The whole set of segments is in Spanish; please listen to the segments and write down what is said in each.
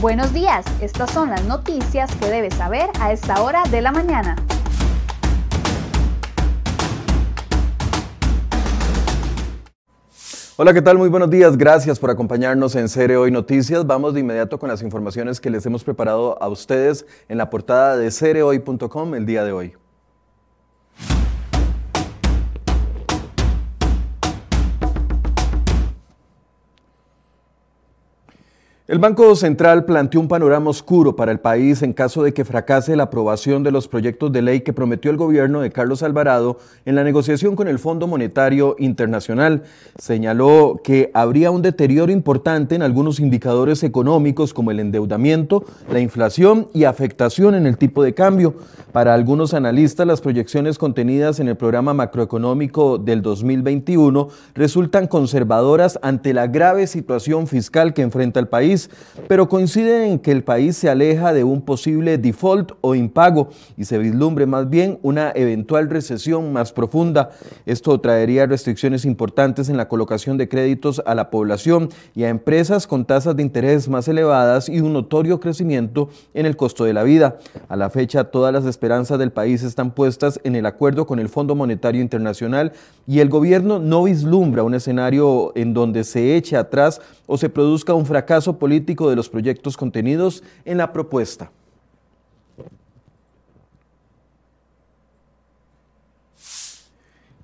Buenos días, estas son las noticias que debes saber a esta hora de la mañana. Hola, ¿qué tal? Muy buenos días. Gracias por acompañarnos en Cere Hoy Noticias. Vamos de inmediato con las informaciones que les hemos preparado a ustedes en la portada de cerehoy.com el día de hoy. El Banco Central planteó un panorama oscuro para el país en caso de que fracase la aprobación de los proyectos de ley que prometió el gobierno de Carlos Alvarado en la negociación con el Fondo Monetario Internacional. Señaló que habría un deterioro importante en algunos indicadores económicos como el endeudamiento, la inflación y afectación en el tipo de cambio. Para algunos analistas, las proyecciones contenidas en el programa macroeconómico del 2021 resultan conservadoras ante la grave situación fiscal que enfrenta el país pero coinciden en que el país se aleja de un posible default o impago y se vislumbre más bien una eventual recesión más profunda. Esto traería restricciones importantes en la colocación de créditos a la población y a empresas con tasas de interés más elevadas y un notorio crecimiento en el costo de la vida. A la fecha, todas las esperanzas del país están puestas en el acuerdo con el Fondo Monetario Internacional y el gobierno no vislumbra un escenario en donde se eche atrás o se produzca un fracaso político de los proyectos contenidos en la propuesta.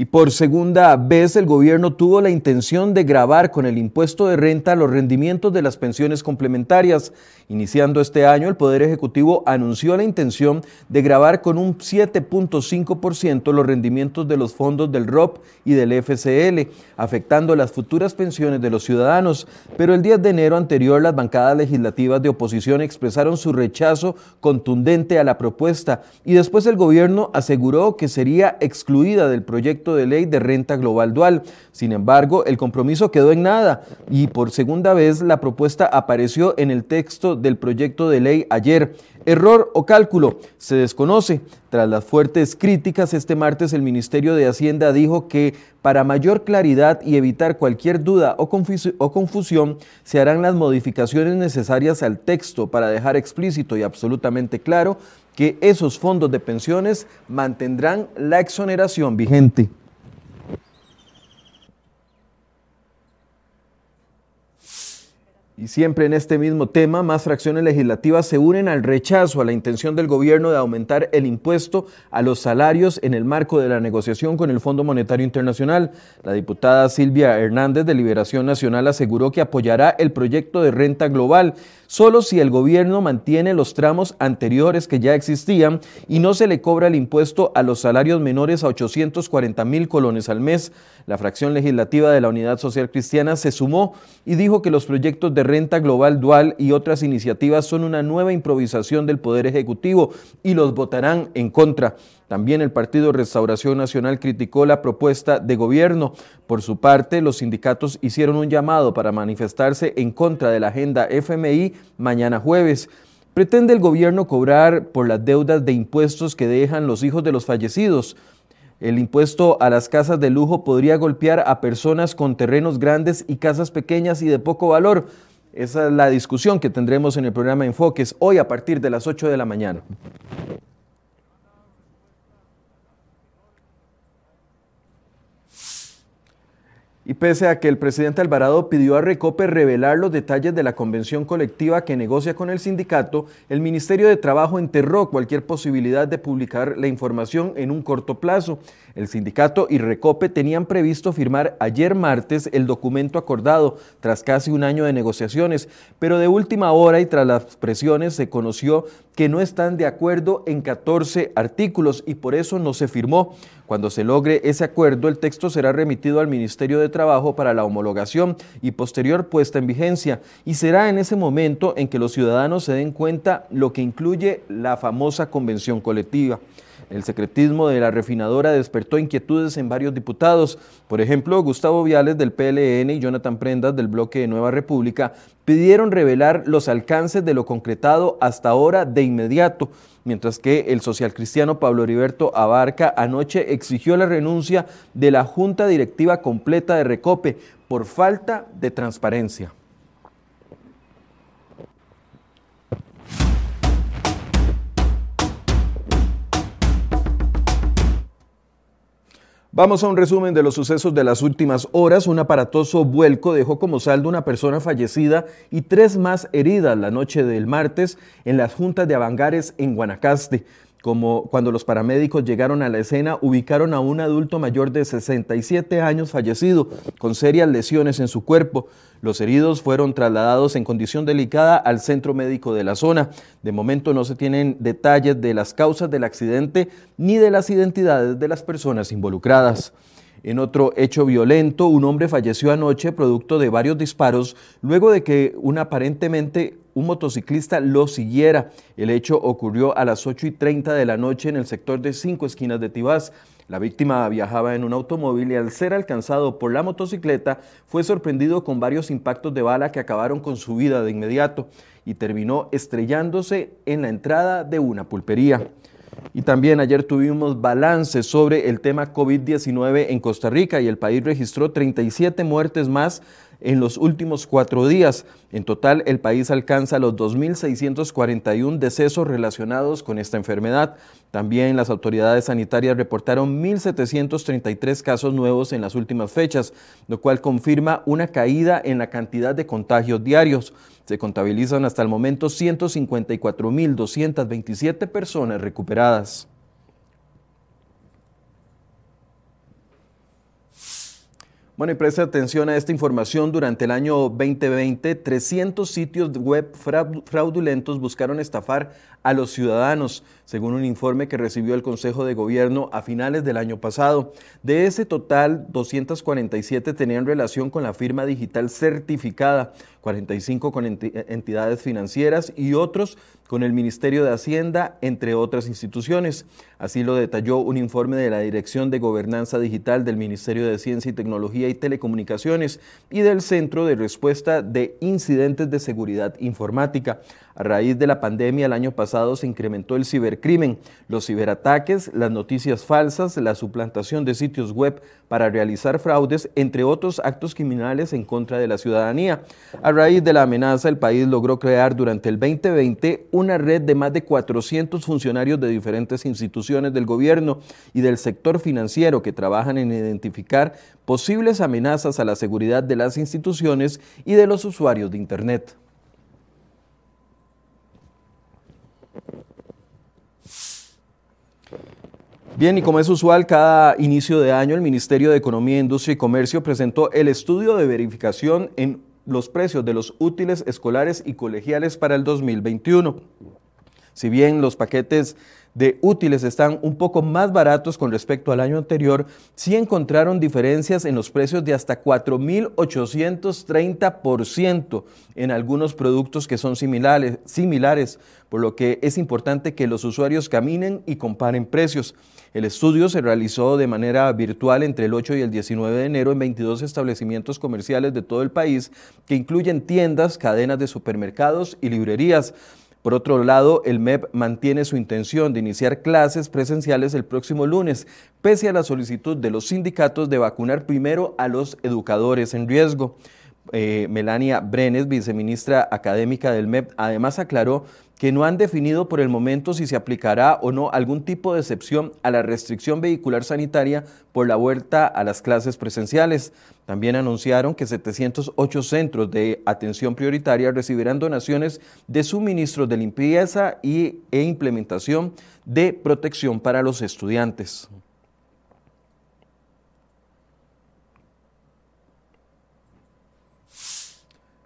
Y por segunda vez el gobierno tuvo la intención de grabar con el impuesto de renta los rendimientos de las pensiones complementarias. Iniciando este año, el Poder Ejecutivo anunció la intención de grabar con un 7.5% los rendimientos de los fondos del ROP y del FCL, afectando las futuras pensiones de los ciudadanos. Pero el 10 de enero anterior, las bancadas legislativas de oposición expresaron su rechazo contundente a la propuesta y después el gobierno aseguró que sería excluida del de ley de renta global dual. Sin embargo, el compromiso quedó en nada y por segunda vez la propuesta apareció en el texto del proyecto de ley ayer. Error o cálculo se desconoce. Tras las fuertes críticas, este martes el Ministerio de Hacienda dijo que para mayor claridad y evitar cualquier duda o, confusión, se harán las modificaciones necesarias al texto para dejar explícito y absolutamente claro que esos fondos de pensiones mantendrán la exoneración vigente. Y siempre en este mismo tema, más fracciones legislativas se unen al rechazo a la intención del gobierno de aumentar el impuesto a los salarios en el marco de la negociación con el Fondo Monetario Internacional. La diputada Silvia Hernández de Liberación Nacional aseguró que apoyará el proyecto de renta global solo si el gobierno mantiene los tramos anteriores que ya existían y no se le cobra el impuesto a los salarios menores a 840 mil colones al mes. La fracción legislativa de la Unidad Social Cristiana se sumó y dijo que los proyectos de renta global dual y otras iniciativas son una nueva improvisación del Poder Ejecutivo y los votarán en contra. También el Partido Restauración Nacional criticó la propuesta de gobierno. Por su parte, los sindicatos hicieron un llamado para manifestarse en contra de la agenda FMI mañana jueves. Pretende el gobierno cobrar por las deudas de impuestos que dejan los hijos de los fallecidos. El impuesto a las casas de lujo podría golpear a personas con terrenos grandes y casas pequeñas y de poco valor. Esa es la discusión que tendremos en el programa Enfoques hoy a partir de las 8 de la mañana. Y pese a que el presidente Alvarado pidió a Recope revelar los detalles de la convención colectiva que negocia con el sindicato, el Ministerio de Trabajo enterró cualquier posibilidad de publicar la información en un corto plazo. El sindicato y Recope tenían previsto firmar ayer martes el documento acordado tras casi un año de negociaciones, pero de última hora y tras las presiones se conoció que no están de acuerdo en 14 artículos y por eso no se firmó. Cuando se logre ese acuerdo, el texto será remitido al Ministerio de Trabajo para la homologación y posterior puesta en vigencia. Y será en ese momento en que los ciudadanos se den cuenta lo que incluye la famosa convención colectiva. El secretismo de la refinadora despertó inquietudes en varios diputados. Por ejemplo, Gustavo Viales del PLN y Jonathan Prendas del bloque de Nueva República pidieron revelar los alcances de lo concretado hasta ahora de inmediato, mientras que el socialcristiano Pablo Heriberto Abarca anoche exigió la renuncia de la Junta Directiva completa de Recope por falta de transparencia. Vamos a un resumen de los sucesos de las últimas horas. Un aparatoso vuelco dejó como saldo una persona fallecida y tres más heridas la noche del martes en las juntas de Avangares en Guanacaste como cuando los paramédicos llegaron a la escena, ubicaron a un adulto mayor de 67 años fallecido, con serias lesiones en su cuerpo. Los heridos fueron trasladados en condición delicada al centro médico de la zona. De momento no se tienen detalles de las causas del accidente ni de las identidades de las personas involucradas. En otro hecho violento, un hombre falleció anoche producto de varios disparos luego de que un aparentemente un motociclista lo siguiera. El hecho ocurrió a las 8 y 30 de la noche en el sector de Cinco Esquinas de Tibás. La víctima viajaba en un automóvil y al ser alcanzado por la motocicleta fue sorprendido con varios impactos de bala que acabaron con su vida de inmediato y terminó estrellándose en la entrada de una pulpería. Y también ayer tuvimos balance sobre el tema COVID-19 en Costa Rica y el país registró 37 muertes más en los últimos cuatro días. En total, el país alcanza los 2.641 decesos relacionados con esta enfermedad. También las autoridades sanitarias reportaron 1.733 casos nuevos en las últimas fechas, lo cual confirma una caída en la cantidad de contagios diarios. Se contabilizan hasta el momento 154.227 personas recuperadas. Bueno, y preste atención a esta información. Durante el año 2020, 300 sitios web fraudulentos buscaron estafar a los ciudadanos, según un informe que recibió el Consejo de Gobierno a finales del año pasado. De ese total, 247 tenían relación con la firma digital certificada, 45 con entidades financieras y otros con el Ministerio de Hacienda, entre otras instituciones. Así lo detalló un informe de la Dirección de Gobernanza Digital del Ministerio de Ciencia y Tecnología y Telecomunicaciones y del Centro de Respuesta de Incidentes de Seguridad Informática. A raíz de la pandemia el año pasado se incrementó el cibercrimen, los ciberataques, las noticias falsas, la suplantación de sitios web para realizar fraudes, entre otros actos criminales en contra de la ciudadanía. A raíz de la amenaza, el país logró crear durante el 2020 una red de más de 400 funcionarios de diferentes instituciones del gobierno y del sector financiero que trabajan en identificar posibles amenazas a la seguridad de las instituciones y de los usuarios de Internet. Bien, y como es usual, cada inicio de año el Ministerio de Economía, Industria y Comercio presentó el estudio de verificación en los precios de los útiles escolares y colegiales para el 2021. Si bien los paquetes de útiles están un poco más baratos con respecto al año anterior, sí encontraron diferencias en los precios de hasta 4.830% en algunos productos que son similares, por lo que es importante que los usuarios caminen y comparen precios. El estudio se realizó de manera virtual entre el 8 y el 19 de enero en 22 establecimientos comerciales de todo el país, que incluyen tiendas, cadenas de supermercados y librerías. Por otro lado, el MEP mantiene su intención de iniciar clases presenciales el próximo lunes, pese a la solicitud de los sindicatos de vacunar primero a los educadores en riesgo. Eh, Melania Brenes, viceministra académica del MEP, además aclaró que no han definido por el momento si se aplicará o no algún tipo de excepción a la restricción vehicular sanitaria por la vuelta a las clases presenciales. También anunciaron que 708 centros de atención prioritaria recibirán donaciones de suministros de limpieza y, e implementación de protección para los estudiantes.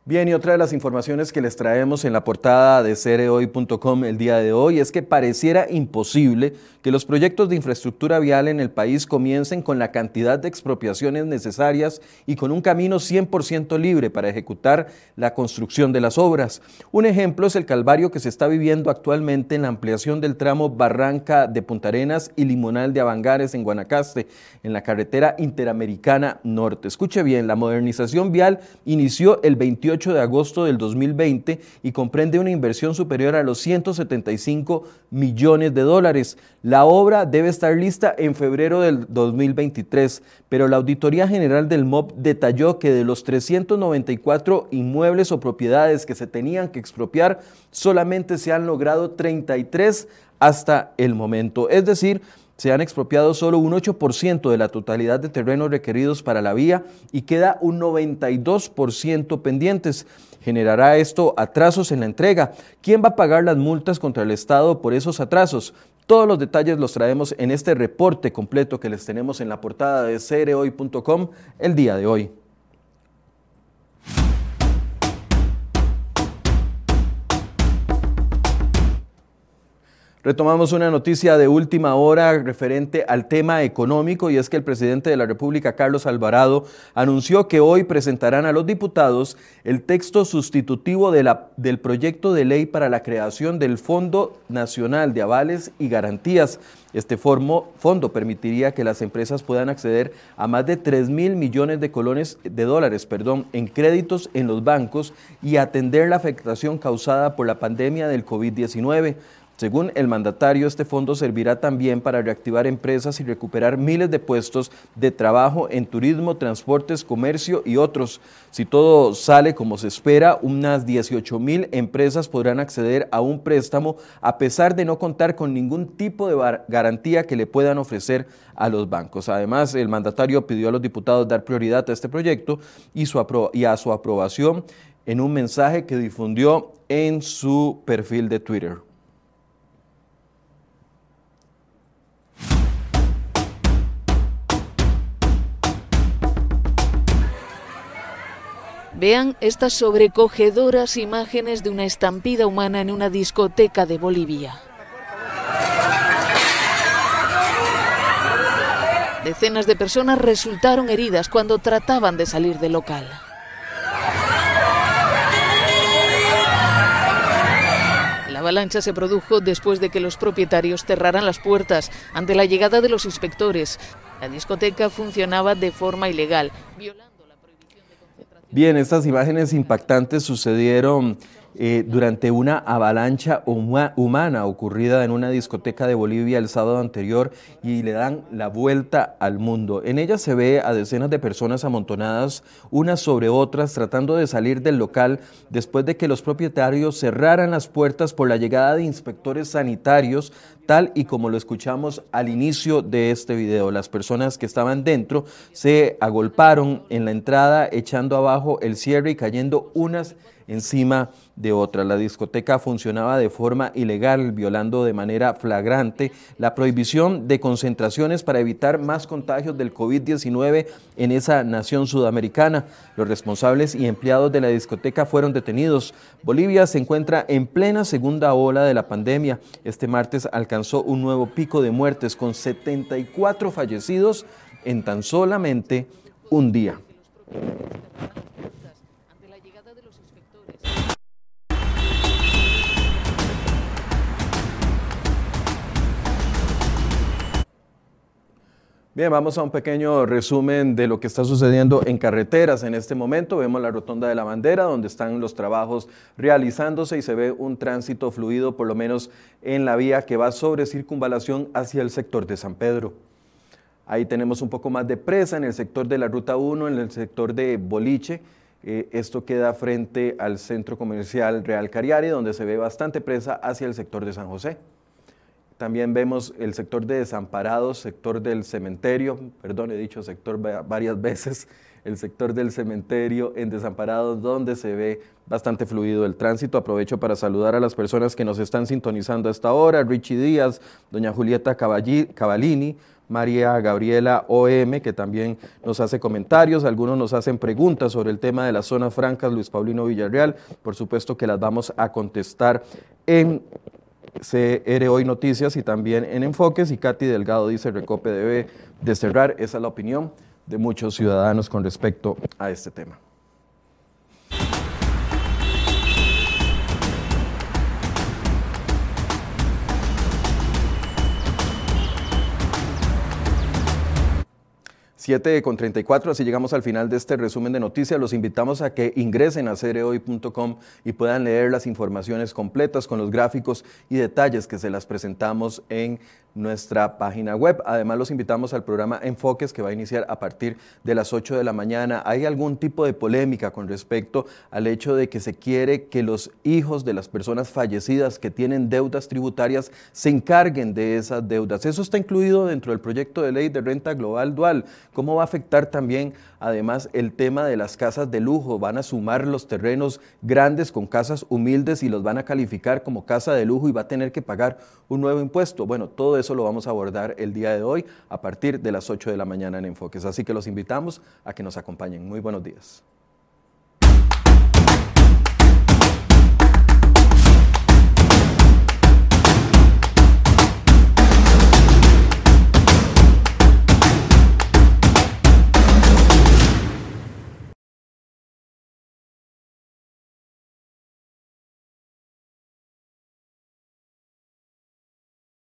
Bien, y otra de las informaciones que les traemos en la portada de cereoy.com el día de hoy es que pareciera imposible que los proyectos de infraestructura vial en el país comiencen con la cantidad de expropiaciones necesarias y con un camino 100% libre para ejecutar la construcción de las obras. Un ejemplo es el calvario que se está viviendo actualmente en la ampliación del tramo Barranca de Punta Arenas y Limonal de Avangares en Guanacaste, en la carretera interamericana norte. Escuche bien, la modernización vial inició el 28 de agosto del 2020 y comprende una inversión superior a los 175 millones de dólares. La obra debe estar lista en febrero del 2023, pero la Auditoría General del MOB detalló que de los 394 inmuebles o propiedades que se tenían que expropiar, solamente se han logrado 33 hasta el momento. Es decir, Se han expropiado solo un 8% de la totalidad de terrenos requeridos para la vía y queda un 92% pendientes. ¿Generará esto atrasos en la entrega? ¿Quién va a pagar las multas contra el Estado por esos atrasos? Todos los detalles los traemos en este reporte completo que les tenemos en la portada de cereoy.com el día de hoy. Retomamos una noticia de última hora referente al tema económico y es que el presidente de la República, Carlos Alvarado, anunció que hoy presentarán a los diputados el texto sustitutivo del proyecto de ley para la creación del Fondo Nacional de Avales y Garantías. Este fondo permitiría que las empresas puedan acceder a más de 3 mil millones de colones de dólares perdón, en créditos en los bancos y atender la afectación causada por la pandemia del COVID-19. Según el mandatario, este fondo servirá también para reactivar empresas y recuperar miles de puestos de trabajo en turismo, transportes, comercio y otros. Si todo sale como se espera, unas 18 mil empresas podrán acceder a un préstamo a pesar de no contar con ningún tipo de garantía que le puedan ofrecer a los bancos. Además, el mandatario pidió a los diputados dar prioridad a este proyecto y, y a su aprobación en un mensaje que difundió en su perfil de Twitter. Vean estas sobrecogedoras imágenes de una estampida humana en una discoteca de Bolivia. Decenas de personas resultaron heridas cuando trataban de salir del local. La avalancha se produjo después de que los propietarios cerraran las puertas ante la llegada de los inspectores. La discoteca funcionaba de forma ilegal, violando Bien, estas imágenes impactantes sucedieron eh, durante una avalancha humana ocurrida en una discoteca de Bolivia el sábado anterior y le dan la vuelta al mundo. En ella se ve a decenas de personas amontonadas unas sobre otras tratando de salir del local después de que los propietarios cerraran las puertas por la llegada de inspectores sanitarios tal y como lo escuchamos al inicio de este video. Las personas que estaban dentro se agolparon en la entrada echando abajo el cierre y cayendo unas encima de otras. La discoteca funcionaba de forma ilegal, violando de manera flagrante la prohibición de concentraciones para evitar más contagios del COVID-19 en esa nación sudamericana. Los responsables y empleados de la discoteca fueron detenidos. Bolivia se encuentra en plena segunda ola de la pandemia. Este martes alcanzó alcanzó un nuevo pico de muertes con 74 fallecidos en tan solamente un día. Bien, vamos a un pequeño resumen de lo que está sucediendo en carreteras en este momento. Vemos la rotonda de la bandera donde están los trabajos realizándose y se ve un tránsito fluido por lo menos en la vía que va sobre circunvalación hacia el sector de San Pedro. Ahí tenemos un poco más de presa en el sector de la Ruta 1, en el sector de Boliche. Eh, esto queda frente al centro comercial Real Cariari, donde se ve bastante presa hacia el sector de San José. También vemos el sector de desamparados, sector del cementerio, perdón, he dicho sector varias veces, el sector del cementerio en desamparados, donde se ve bastante fluido el tránsito. Aprovecho para saludar a las personas que nos están sintonizando a esta hora, Richie Díaz, doña Julieta Cavalini, María Gabriela OM, que también nos hace comentarios, algunos nos hacen preguntas sobre el tema de las zonas francas, Luis Paulino Villarreal, por supuesto que las vamos a contestar en CR Hoy Noticias y también en Enfoques. Y Katy Delgado dice, Recope debe de cerrar. Esa es la opinión de muchos ciudadanos con respecto a este tema. 7 con 34, así llegamos al final de este resumen de noticias. Los invitamos a que ingresen a cereoy.com y puedan leer las informaciones completas con los gráficos y detalles que se las presentamos en nuestra página web. Además, los invitamos al programa Enfoques que va a iniciar a partir de las 8 de la mañana. ¿Hay algún tipo de polémica con respecto al hecho de que se quiere que los hijos de las personas fallecidas que tienen deudas tributarias se encarguen de esas deudas? Eso está incluido dentro del proyecto de ley de renta global dual. ¿Cómo va a afectar también, además, el tema de las casas de lujo? ¿Van a sumar los terrenos grandes con casas humildes y los van a calificar como casa de lujo y va a tener que pagar un nuevo impuesto? Bueno, todo eso lo vamos a abordar el día de hoy a partir de las 8 de la mañana en Enfoques. Así que los invitamos a que nos acompañen. Muy buenos días.